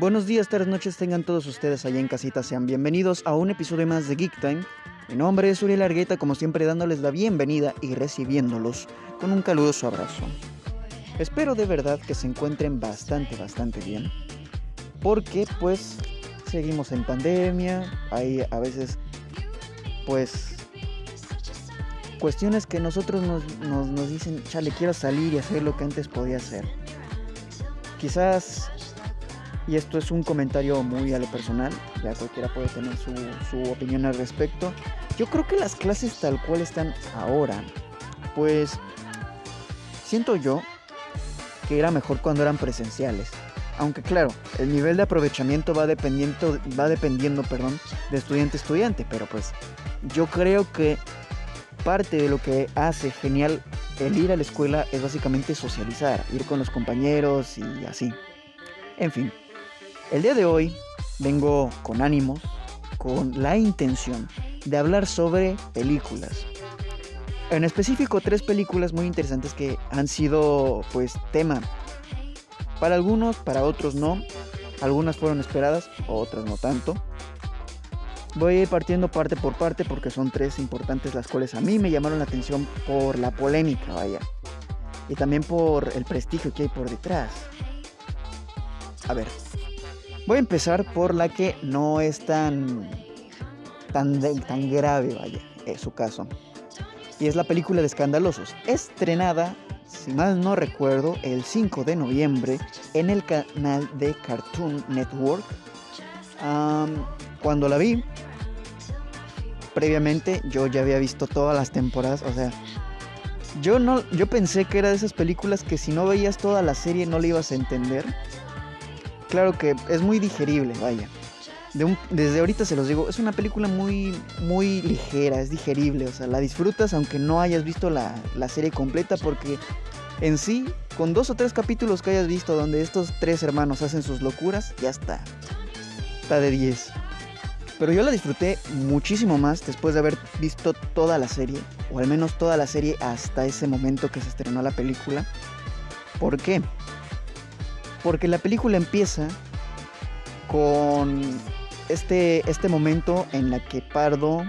Buenos días, tardes, noches, tengan todos ustedes allá en casita. Sean bienvenidos a un episodio más de Geek Time. Mi nombre es Uriel Argueta, como siempre dándoles la bienvenida y recibiéndolos con un caluroso abrazo. Espero de verdad que se encuentren bastante, bastante bien. Porque pues seguimos en pandemia, hay a veces pues cuestiones que nosotros nos, nos, nos dicen, chale, quiero salir y hacer lo que antes podía hacer. Quizás y esto es un comentario muy a lo personal, ya cualquiera puede tener su, su, opinión al respecto. Yo creo que las clases tal cual están ahora, pues siento yo que era mejor cuando eran presenciales. Aunque claro, el nivel de aprovechamiento va dependiendo, va dependiendo perdón, de estudiante a estudiante, pero pues yo creo que parte de lo que hace genial el ir a la escuela es básicamente socializar, ir con los compañeros y así. En fin, el día de hoy vengo con ánimos, con la intención de hablar sobre películas. En específico tres películas muy interesantes que han sido pues tema. Para algunos, para otros no. Algunas fueron esperadas, otras no tanto. Voy partiendo parte por parte porque son tres importantes las cuales a mí me llamaron la atención por la polémica, vaya. Y también por el prestigio que hay por detrás. A ver, Voy a empezar por la que no es tan, tan, tan grave, vaya, es su caso. Y es la película de Escandalosos, estrenada, si mal no recuerdo, el 5 de noviembre en el canal de Cartoon Network. cuando la vi, previamente yo ya había visto todas las temporadas, o sea, yo no, yo pensé que era de esas películas que si no veías toda la serie no le ibas a entender claro que es muy digerible, vaya. desde ahorita se los digo, es una película muy, muy ligera, es digerible, o sea, la disfrutas aunque no hayas visto la, la serie completa porque en sí, con dos o tres capítulos que hayas visto donde estos tres hermanos hacen sus locuras, ya está. Está de 10. Pero yo la disfruté muchísimo más después de haber visto toda la serie, o al menos toda la serie hasta ese momento que se estrenó la película. ¿Por qué? Porque la película empieza con este, este momento en la que Pardo,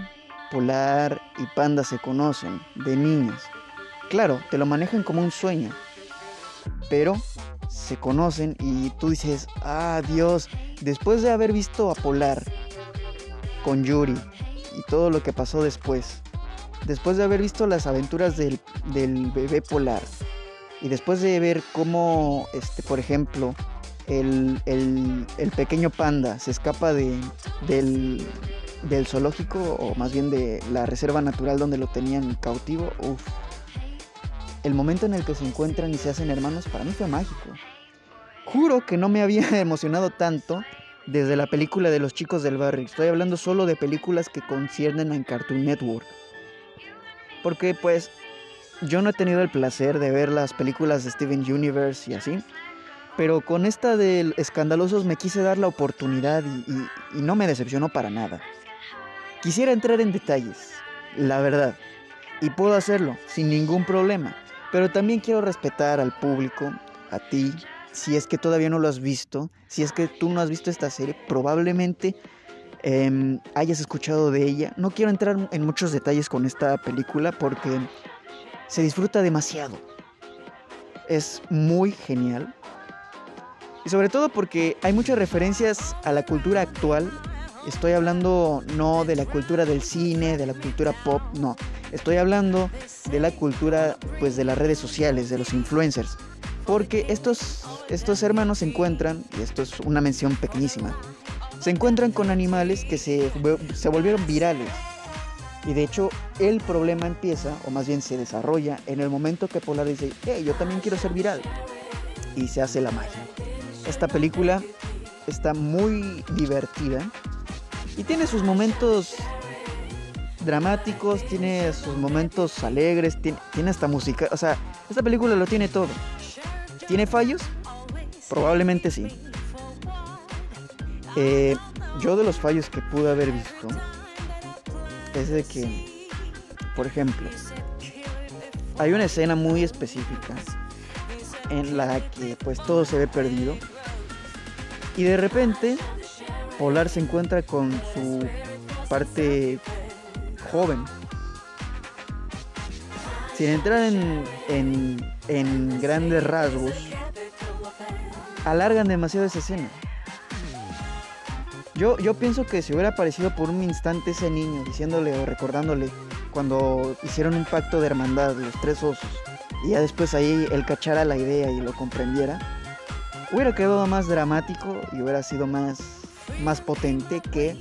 Polar y Panda se conocen de niños. Claro, te lo manejan como un sueño, pero se conocen y tú dices, ah Dios, después de haber visto a Polar con Yuri y todo lo que pasó después, después de haber visto las aventuras del, del bebé Polar, y después de ver cómo, este, por ejemplo, el, pequeño panda se escapa de, del, del, zoológico, o más bien de la reserva natural donde lo tenían cautivo, uff. El momento en el que se encuentran y se hacen hermanos para mí fue mágico. Juro que no me había emocionado tanto desde la película de los chicos del barrio. Estoy hablando solo de películas que conciernen a Cartoon Network. Porque pues yo no he tenido el placer de ver las películas de Steven Universe y así. Pero con esta de Escandalosos me quise dar la oportunidad y, no me decepcionó para nada. Quisiera entrar en detalles, la verdad. Y puedo hacerlo sin ningún problema. Pero también quiero respetar al público, a ti, si es que todavía no lo has visto, si es que tú no has visto esta serie, probablemente em, hayas escuchado de ella. No quiero entrar en muchos detalles con esta película porque se disfruta demasiado. Es muy genial. Y sobre todo porque hay muchas referencias a la cultura actual. Estoy hablando no de la cultura del cine, de la cultura pop, no. Estoy hablando de la cultura pues de las redes sociales, de los influencers. Porque estos, estos hermanos se encuentran, y esto es una mención pequeñísima, se encuentran con animales que se, se volvieron virales y de hecho, el problema empieza, o más bien se desarrolla, en el momento que Polar dice, hey, yo también quiero ser viral. Y se hace la magia. Esta película está muy divertida y tiene sus momentos dramáticos, tiene sus momentos alegres, tiene, tiene esta música. O sea, esta película lo tiene todo. ¿Tiene fallos? Probablemente sí. Eh, yo de los fallos que pude haber visto, es de que, por ejemplo, hay una escena muy específica en la que pues todo se ve perdido Y de repente, Polar se encuentra con su parte joven. Sin entrar en, en, en grandes rasgos, alargan demasiado esa escena. Yo, yo pienso que si hubiera aparecido por un instante ese niño diciéndole o recordándole cuando hicieron un pacto de hermandad, los tres osos, y ya después ahí él cachara la idea y lo comprendiera, hubiera quedado más dramático y hubiera sido más, más potente que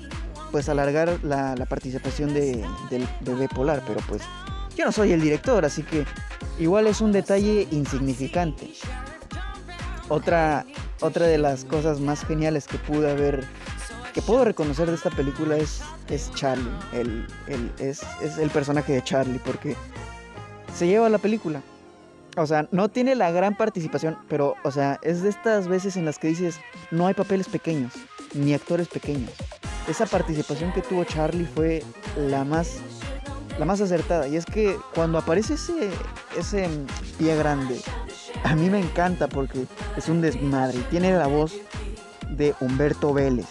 pues alargar la, participación de, de, de Polar, pero pues yo no soy el director, así que igual es un detalle insignificante. Otra, otra de las cosas más geniales que pude haber, que puedo reconocer de esta película es, es Charlie, el, es, es el personaje de Charlie, porque se lleva la película. O sea, no tiene la gran participación, pero, o sea, es de estas veces en las que dices, no hay papeles pequeños, ni actores pequeños. Esa participación que tuvo Charlie fue la más, la más acertada. Y es que cuando aparece ese, ese pie grande, a mí me encanta porque es un desmadre tiene la voz de Humberto Vélez,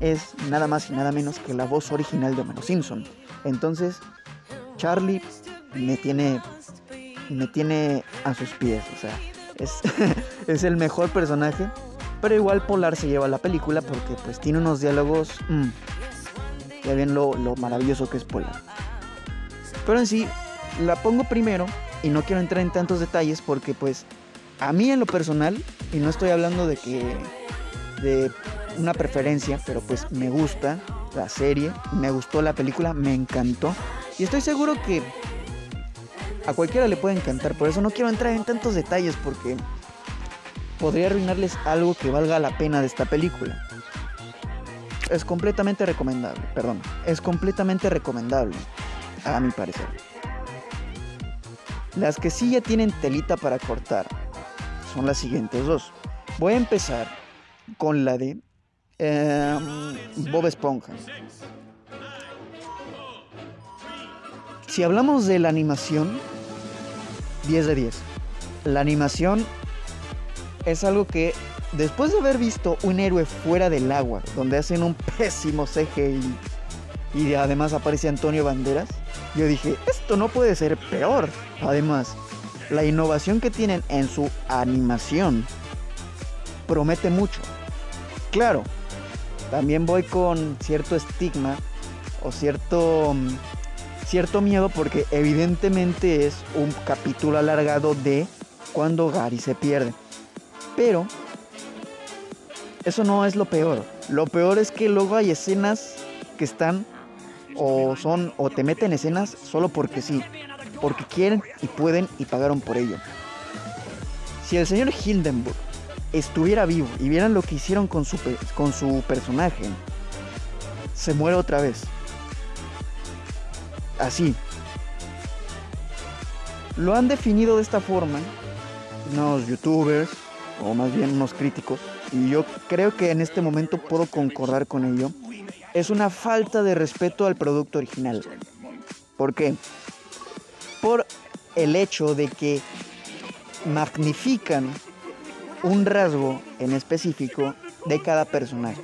es nada más y nada menos que la voz original de Homero Simpson. Entonces, Charlie me tiene me tiene a sus pies, o sea, es, es el mejor personaje, pero igual Polar se lleva la película porque pues tiene unos diálogos, mm, ya ven lo, lo maravilloso que es Polar. Pero en sí, la pongo primero y no quiero entrar en tantos detalles porque pues a mí en lo personal, y no estoy hablando de que una preferencia, pero pues me gusta la serie, me gustó la película, me encantó. Y estoy seguro que a cualquiera le puede encantar, por eso no quiero entrar en tantos detalles porque podría arruinarles algo que valga la pena de esta película. Es completamente recomendable, perdón, es completamente recomendable, a mi parecer. Las que sí ya tienen telita para cortar son las siguientes dos. Voy a empezar con la de em, Bob Esponja. Si hablamos de la animación, 10 de 10. La animación es algo que después de haber visto un héroe fuera del agua, donde hacen un pésimo CGI y además aparece Antonio Banderas, yo dije, esto no puede ser peor. Además, la innovación que tienen en su animación promete mucho. Claro, también voy con cierto estigma o cierto mm, cierto miedo porque evidentemente es un capítulo alargado de cuando Gary se pierde. Pero eso no es lo peor. Lo peor es que luego hay escenas que están o son o te meten escenas solo porque sí, porque quieren y pueden y pagaron por ello. Si el señor Hildenburg estuviera vivo y vieran lo que hicieron con su, con su personaje, se muere otra vez. Así. Lo han definido de esta forma unos youtubers, o más bien unos críticos, y yo creo que en este momento puedo concordar con ello. Es una falta de respeto al producto original. ¿Por qué? por el hecho de que magnifican un rasgo en específico de cada personaje.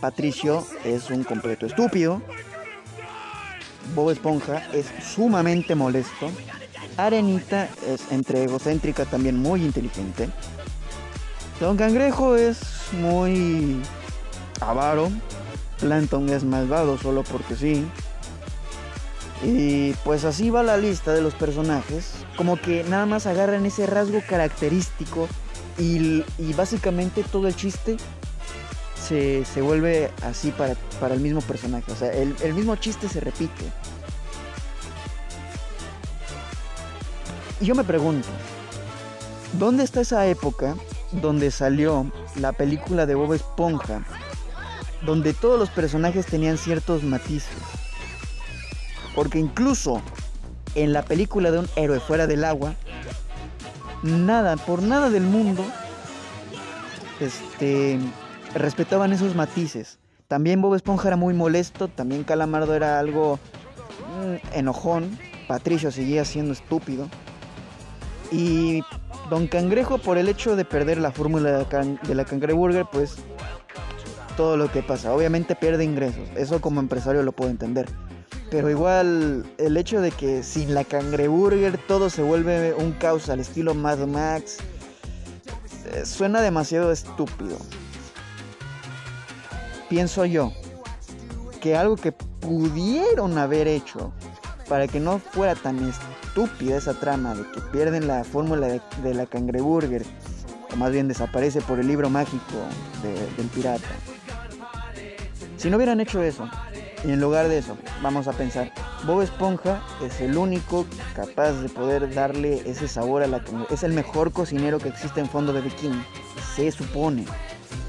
Patricio es un completo estúpido. Bob Esponja es sumamente molesto. Arenita es entre egocéntrica también muy inteligente. Don Cangrejo es muy avaro. Planton es malvado solo porque sí. Y pues así va la lista de los personajes. Como que nada más agarran ese rasgo característico y, básicamente todo el chiste se, vuelve así para, para, el mismo personaje. O sea, el, el mismo chiste se repite. Y yo me pregunto, ¿dónde está esa época donde salió la película de Bob Esponja? Donde todos los personajes tenían ciertos matices porque incluso en la película de un héroe fuera del agua, nada, por nada del mundo, este, respetaban esos matices. También Bob Esponja era muy molesto, también Calamardo era algo mm, enojón, Patricio seguía siendo estúpido. Y Don Cangrejo, por el hecho de perder la fórmula de can de la cangreburger, pues todo lo que pasa. Obviamente pierde ingresos. Eso como empresario lo puedo entender. Pero igual el hecho de que sin la cangreburger todo se vuelve un caos al estilo Mad Max eh, suena demasiado estúpido. Pienso yo que algo que pudieron haber hecho para que no fuera tan estúpida esa trama de que pierden la fórmula de, la cangreburger, o más bien desaparece por el libro mágico del pirata. Si no hubieran hecho eso, y en lugar de eso, vamos a pensar, Bob Esponja es el único capaz de poder darle ese sabor a la Es el mejor cocinero que existe en fondo de bikini, se supone.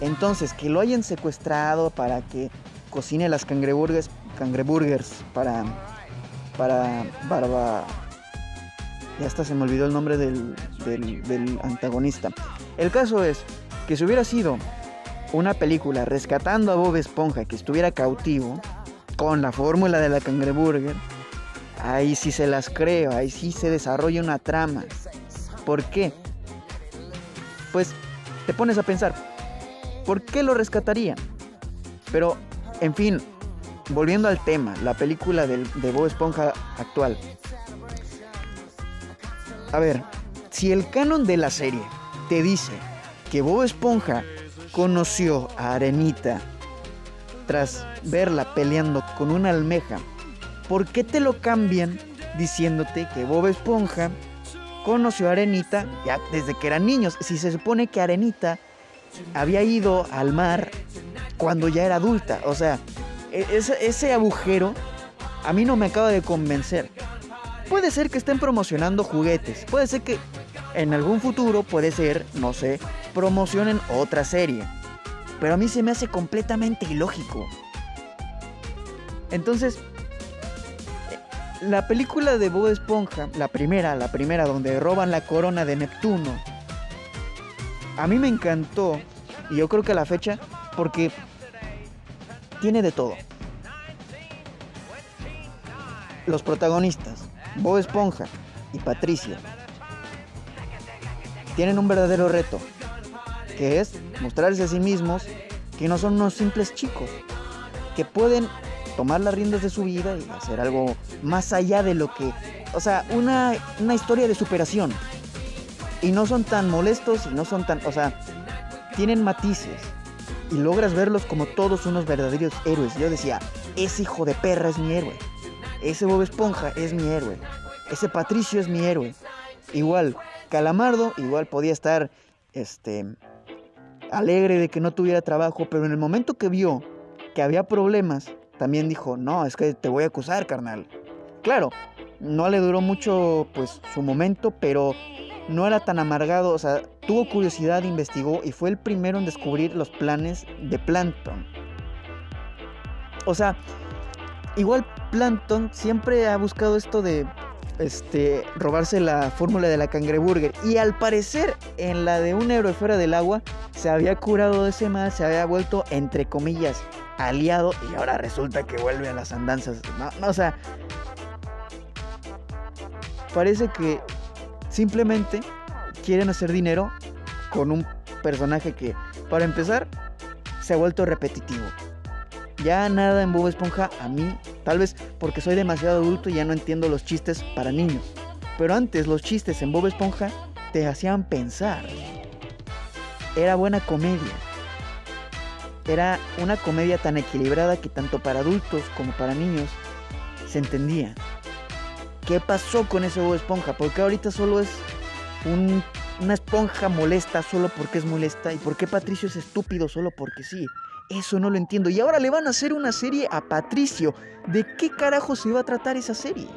Entonces, que lo hayan secuestrado para que cocine las cangreburgers, para, para Barba... Ya hasta se me olvidó el nombre del, del antagonista. El caso es que si hubiera sido una película rescatando a Bob Esponja que estuviera cautivo, con la fórmula de la cangreburger, ahí sí se las creo, ahí sí se desarrolla una trama. ¿Por qué? Pues te pones a pensar, ¿por qué lo rescatarían? Pero, en fin, volviendo al tema, la película de, de Bob Esponja actual. A ver, si el canon de la serie te dice que Bob Esponja conoció a Arenita tras verla peleando con una almeja, ¿por qué te lo cambian diciéndote que Bob Esponja conoció a Arenita ya desde que eran niños? Si se supone que Arenita había ido al mar cuando ya era adulta, o sea, e-, ese, ese agujero a mí no me acaba de convencer. Puede ser que estén promocionando juguetes, puede ser que en algún futuro, puede ser, no sé, promocionen otra serie. Pero a mí se me hace completamente ilógico. Entonces, la película de Bob Esponja, la primera, la primera donde roban la corona de Neptuno, a mí me encantó, y yo creo que a la fecha, porque tiene de todo. Los protagonistas, Bob Esponja y Patricia, tienen un verdadero reto que es mostrarse a sí mismos que no son unos simples chicos, que pueden tomar las riendas de su vida y hacer algo más allá de lo que, o sea, una, una historia de superación. Y no son tan molestos y no son tan, o sea, tienen matices y logras verlos como todos unos verdaderos héroes. Yo decía, ese hijo de perra es mi héroe, ese Bob Esponja es mi héroe, ese Patricio es mi héroe. Igual, Calamardo igual podía estar, este, alegre de que no tuviera trabajo, pero en el momento que vio que había problemas, también dijo, no, es que te voy a acusar, carnal. Claro, no le duró mucho pues su momento, pero no era tan amargado, o sea, tuvo curiosidad, investigó y fue el primero en descubrir los planes de Plankton. O sea, igual Plankton siempre ha buscado esto de este, robarse la fórmula de la cangreburger. Y al parecer, en la de un héroe fuera del agua, se había curado de ese mal, se había vuelto, entre comillas, aliado. Y ahora resulta que vuelve a las andanzas. No, no, o sea. Parece que simplemente quieren hacer dinero con un personaje que, para empezar, se ha vuelto repetitivo. Ya nada en Bob Esponja a mí, tal vez porque soy demasiado adulto y ya no entiendo los chistes para niños. Pero antes los chistes en Bob Esponja te hacían pensar. Era buena comedia. Era una comedia tan equilibrada que tanto para adultos como para niños se entendía. ¿Qué pasó con ese Bob Esponja? Porque ahorita solo es una esponja molesta solo porque es molesta. ¿Y por qué Patricio es estúpido solo porque sí? Eso no lo entiendo. Y ahora le van a hacer una serie a Patricio. ¿De qué carajo se va a tratar esa serie?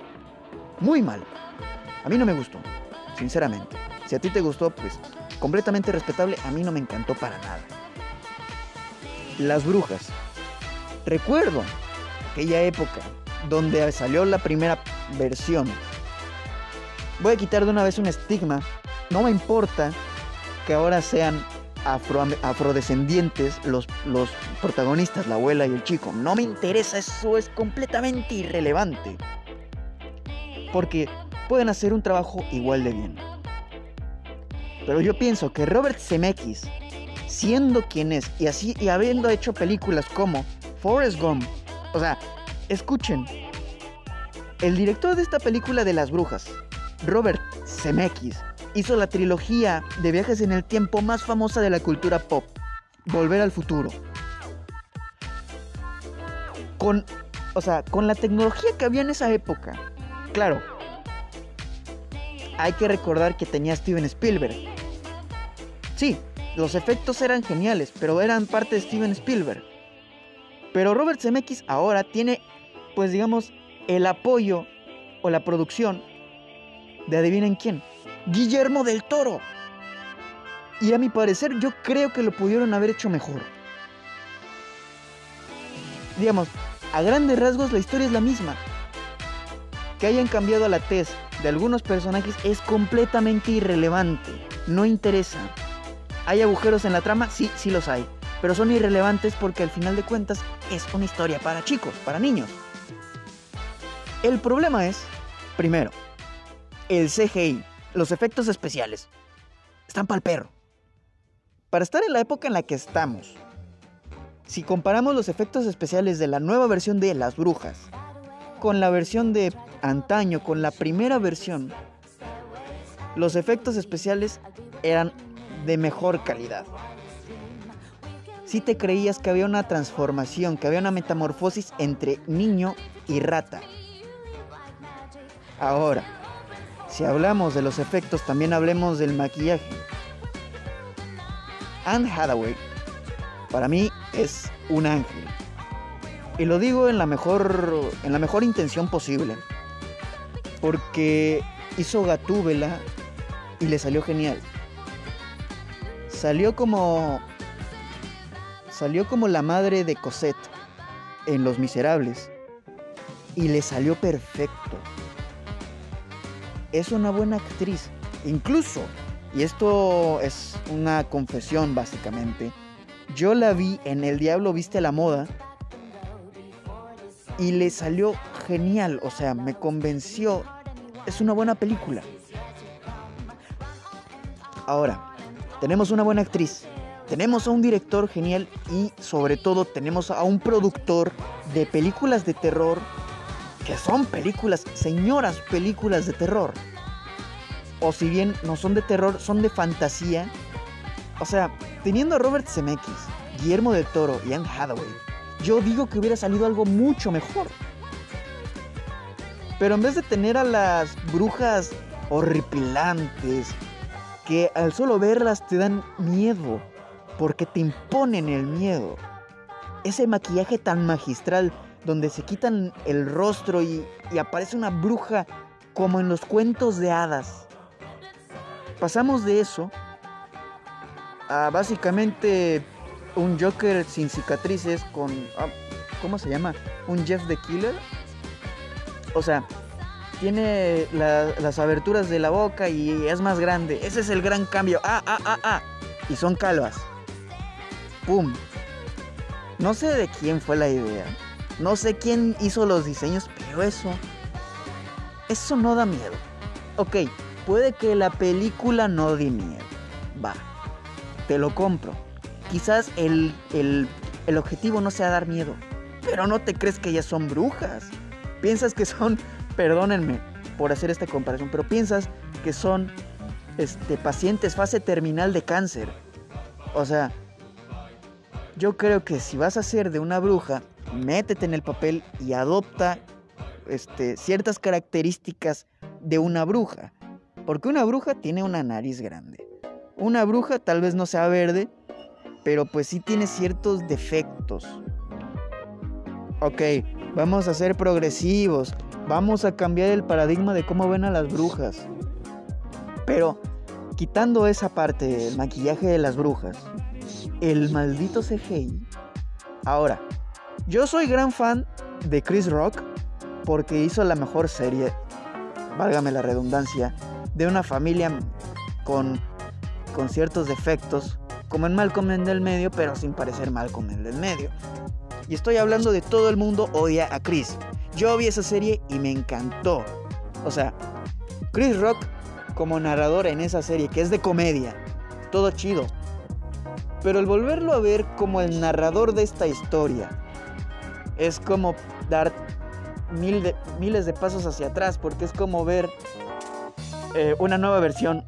Muy mal. A mí no me gustó, sinceramente. Si a ti te gustó, pues completamente respetable. A mí no me encantó para nada. Las brujas. Recuerdo aquella época donde salió la primera versión. Voy a quitar de una vez un estigma. No me importa que ahora sean afrodescendientes los, los protagonistas, la abuela y el chico. No me interesa, eso es completamente irrelevante. Porque pueden hacer un trabajo igual de bien. Pero yo pienso que Robert Zemeckis, siendo quien es y así y habiendo hecho películas como Forrest Gump, o sea, escuchen, el director de esta película de las brujas, Robert Zemeckis, hizo la trilogía de viajes en el tiempo más famosa de la cultura pop, Volver al futuro. Con, o sea, con la tecnología que había en esa época. Claro, hay que recordar que tenía Steven Spielberg. Sí, los efectos eran geniales, pero eran parte de Steven Spielberg. Pero Robert Zemeckis ahora tiene, pues digamos, el apoyo o la producción de adivinen quién, Guillermo del Toro. Y a mi parecer yo creo que lo pudieron haber hecho mejor. Digamos, a grandes rasgos la historia es la misma. Que hayan cambiado la tez de algunos personajes es completamente irrelevante. No interesa. ¿Hay agujeros en la trama? Sí, sí los hay. Pero son irrelevantes porque al final de cuentas es una historia para chicos, para niños. El problema es, primero, el CGI, los efectos especiales. Están para el perro. Para estar en la época en la que estamos, si comparamos los efectos especiales de la nueva versión de Las Brujas con la versión de antaño, con la primera versión, los efectos especiales eran de mejor calidad. Si te creías que había una transformación, que había una metamorfosis entre niño y rata. Ahora, si hablamos de los efectos, también hablemos del maquillaje. Anne Hathaway, para mí, es un ángel. Y lo digo en la mejor, en la mejor intención posible. Porque hizo Gatúbela y le salió genial. Salió como. Salió como la madre de Cosette en Los Miserables. Y le salió perfecto es una buena actriz. Incluso, y esto es una confesión básicamente, yo la vi en El Diablo Viste la Moda y le salió genial, o sea, me convenció. Es una buena película. Ahora, tenemos una buena actriz, tenemos a un director genial y sobre todo tenemos a un productor de películas de terror que son películas, señoras películas de terror. O si bien no son de terror, son de fantasía. O sea, teniendo a Robert Zemeckis, Guillermo del Toro y Anne Hathaway, yo digo que hubiera salido algo mucho mejor. Pero en vez de tener a las brujas horripilantes, que al solo verlas te dan miedo, porque te imponen el miedo, ese maquillaje tan magistral donde se quitan el rostro y, aparece una bruja como en los cuentos de hadas. Pasamos de eso a básicamente un Joker sin cicatrices con... Ah, ¿Cómo se llama? Un Jeff the Killer. O sea, tiene las aberturas de la boca y es más grande. Ese es el gran cambio. Ah, ah, ah, ah. Y son calvas. ¡Pum! No sé de quién fue la idea. No sé quién hizo los diseños, pero eso. Eso no da miedo. Ok, puede que la película no dé miedo. Va, te lo compro. Quizás el, el, el objetivo no sea dar miedo. Pero no te crees que ellas son brujas. Piensas que son, perdónenme por hacer esta comparación, pero piensas que son este, pacientes fase terminal de cáncer. O sea, yo creo que si vas a ser de una bruja, métete en el papel y adopta este, ciertas características de una bruja. Porque una bruja tiene una nariz grande. Una bruja tal vez no sea verde, pero pues sí tiene ciertos defectos. Ok, vamos a ser progresivos. Vamos a cambiar el paradigma de cómo ven a las brujas. Pero quitando esa parte, el maquillaje de las brujas, el maldito CGI. Ahora, yo soy gran fan de Chris Rock porque hizo la mejor serie, válgame la redundancia, de una familia con, con ciertos defectos, como en Malcolm en el medio, pero sin parecer Malcolm en el medio. Y estoy hablando de todo el mundo odia a Chris. Yo vi esa serie y me encantó. O sea, Chris Rock como narrador en esa serie, que es de comedia. Todo chido. Pero el volverlo a ver como el narrador de esta historia es como dar miles de pasos hacia atrás, porque es como ver eh, una nueva versión.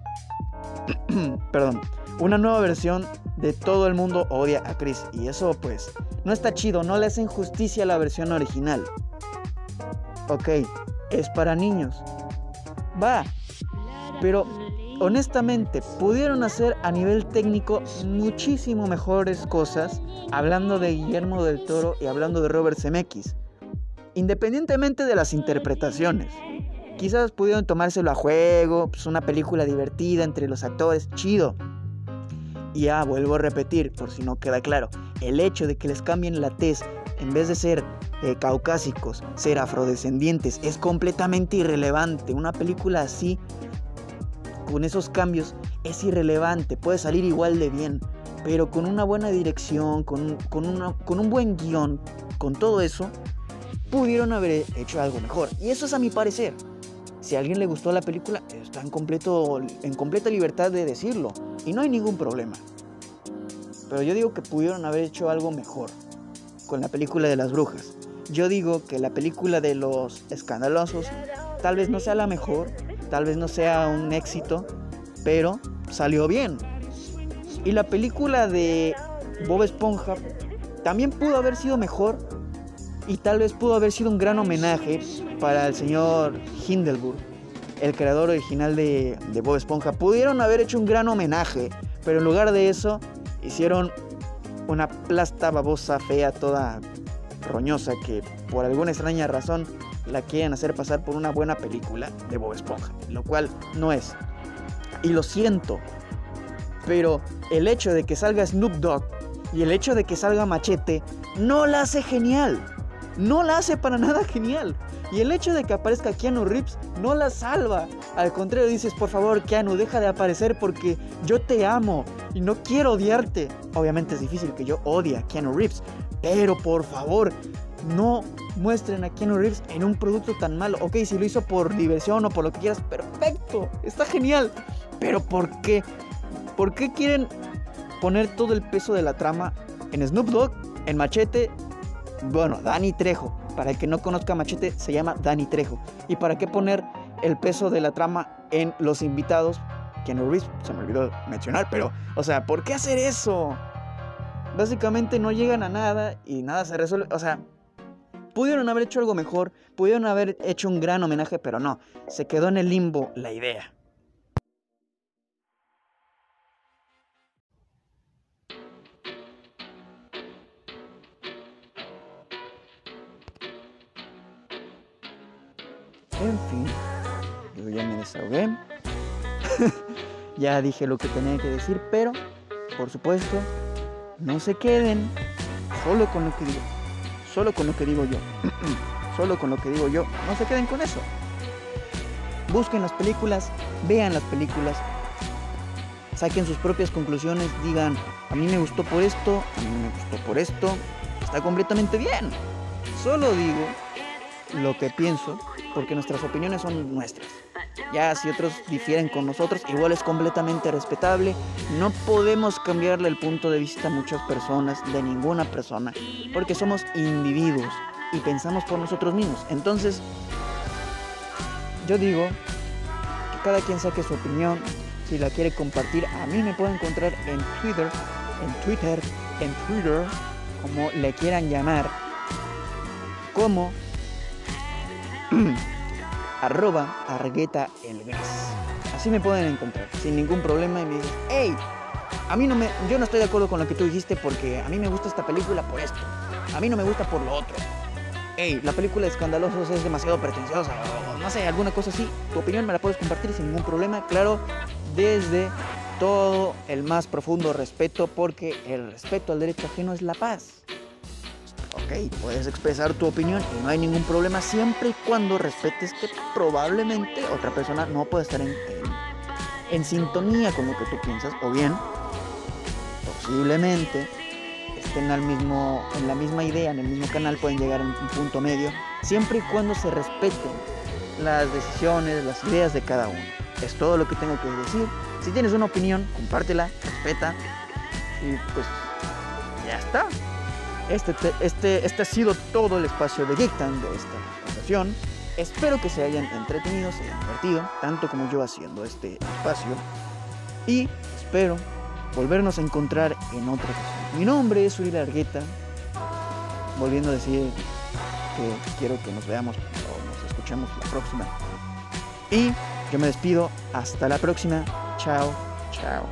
perdón. Una nueva versión de todo el mundo odia a Chris. Y eso pues no está chido, no le hacen justicia a la versión original. Ok, es para niños. Va. Pero honestamente pudieron hacer a nivel técnico muchísimo mejores cosas hablando de Guillermo del Toro y hablando de Robert Zemeckis. Independientemente de las interpretaciones. Quizás pudieron tomárselo a juego, pues una película divertida entre los actores, chido. Y ya, vuelvo a repetir, por si no queda claro, el hecho de que les cambien la tez, en vez de ser eh, caucásicos, ser afrodescendientes, es completamente irrelevante. Una película así, con esos cambios, es irrelevante, puede salir igual de bien. Pero con una buena dirección, con, con, con un buen guion, con todo eso, pudieron haber hecho algo mejor. Y eso es a mi parecer. Si a alguien le gustó la película, está en, completo, en completa libertad de decirlo. Y no hay ningún problema. Pero yo digo que pudieron haber hecho algo mejor con la película de las brujas. Yo digo que la película de los escandalosos tal vez no sea la mejor, tal vez no sea un éxito, pero salió bien. Y la película de Bob Esponja también pudo haber sido mejor y tal vez pudo haber sido un gran homenaje para el señor Hindelburg, el creador original de, Bob Esponja. Pudieron haber hecho un gran homenaje, pero en lugar de eso hicieron una plasta babosa fea toda roñosa que por alguna extraña razón la quieren hacer pasar por una buena película de Bob Esponja, lo cual no es. Y lo siento, pero el hecho de que salga Snoop Dogg y el hecho de que salga Machete no la hace genial. No la hace para nada genial. Y el hecho de que aparezca Keanu Reeves no la salva. Al contrario, dices, por favor, Keanu, deja de aparecer porque yo te amo y no quiero odiarte. Obviamente es difícil que yo odie a Keanu Reeves, pero por favor, no muestren a Keanu Reeves en un producto tan malo. Ok, si lo hizo por diversión o por lo que quieras, perfecto, está genial. Pero ¿por qué? ¿Por qué quieren poner todo el peso de la trama en Snoop Dogg, en Machete? Bueno, Danny Trejo. Para el que no conozca Machete, se llama Danny Trejo. ¿Y para qué poner el peso de la trama en los invitados? Que no se me olvidó mencionar, pero, o sea, ¿por qué hacer eso? Básicamente no llegan a nada y nada se resuelve. O sea, pudieron haber hecho algo mejor, pudieron haber hecho un gran homenaje, pero no, se quedó en el limbo la idea. Ya me desahogué. ya dije lo que tenía que decir, pero, por supuesto, no se queden solo con lo que digo. Solo con lo que digo yo. solo con lo que digo yo. No se queden con eso. Busquen las películas, vean las películas, saquen sus propias conclusiones, digan, a mí me gustó por esto, a mí me gustó por esto, está completamente bien. Solo digo lo que pienso porque nuestras opiniones son nuestras. Ya si otros difieren con nosotros, igual es completamente respetable. No podemos cambiarle el punto de vista a muchas personas, de ninguna persona, porque somos individuos y pensamos por nosotros mismos. Entonces, yo digo que cada quien saque su opinión. Si la quiere compartir, a mí me puede encontrar en Twitter, en Twitter, en Twitter, como le quieran llamar, como arroba argueta el gas. Así me pueden encontrar, sin ningún problema y me dicen, hey, a mí no me, yo no estoy de acuerdo con lo que tú dijiste porque a mí me gusta esta película por esto, a mí no me gusta por lo otro. Hey, la película de Escandalosos es demasiado pretenciosa, o no sé, alguna cosa así. Tu opinión me la puedes compartir sin ningún problema, claro, desde todo el más profundo respeto, porque el respeto al derecho ajeno es la paz ok, puedes expresar tu opinión y no hay ningún problema siempre y cuando respetes que probablemente otra persona no puede estar en, en, sintonía con lo que tú piensas o bien posiblemente estén al mismo, en la misma idea, en el mismo canal, pueden llegar a un punto medio, siempre y cuando se respeten las decisiones, las ideas de cada uno. es todo lo que tengo que decir. Si tienes una opinión, compártela, respeta. Y pues ya está. Este, este, este ha sido todo el espacio de Geek Time de esta ocasión. Espero que se hayan entretenido, se hayan divertido, tanto como yo haciendo este espacio. Y espero volvernos a encontrar en otra ocasión. Mi nombre es Uriel Argueta. Volviendo a decir que quiero que nos veamos o nos escuchemos la próxima. Y yo me despido. Hasta la próxima. Chao, chao.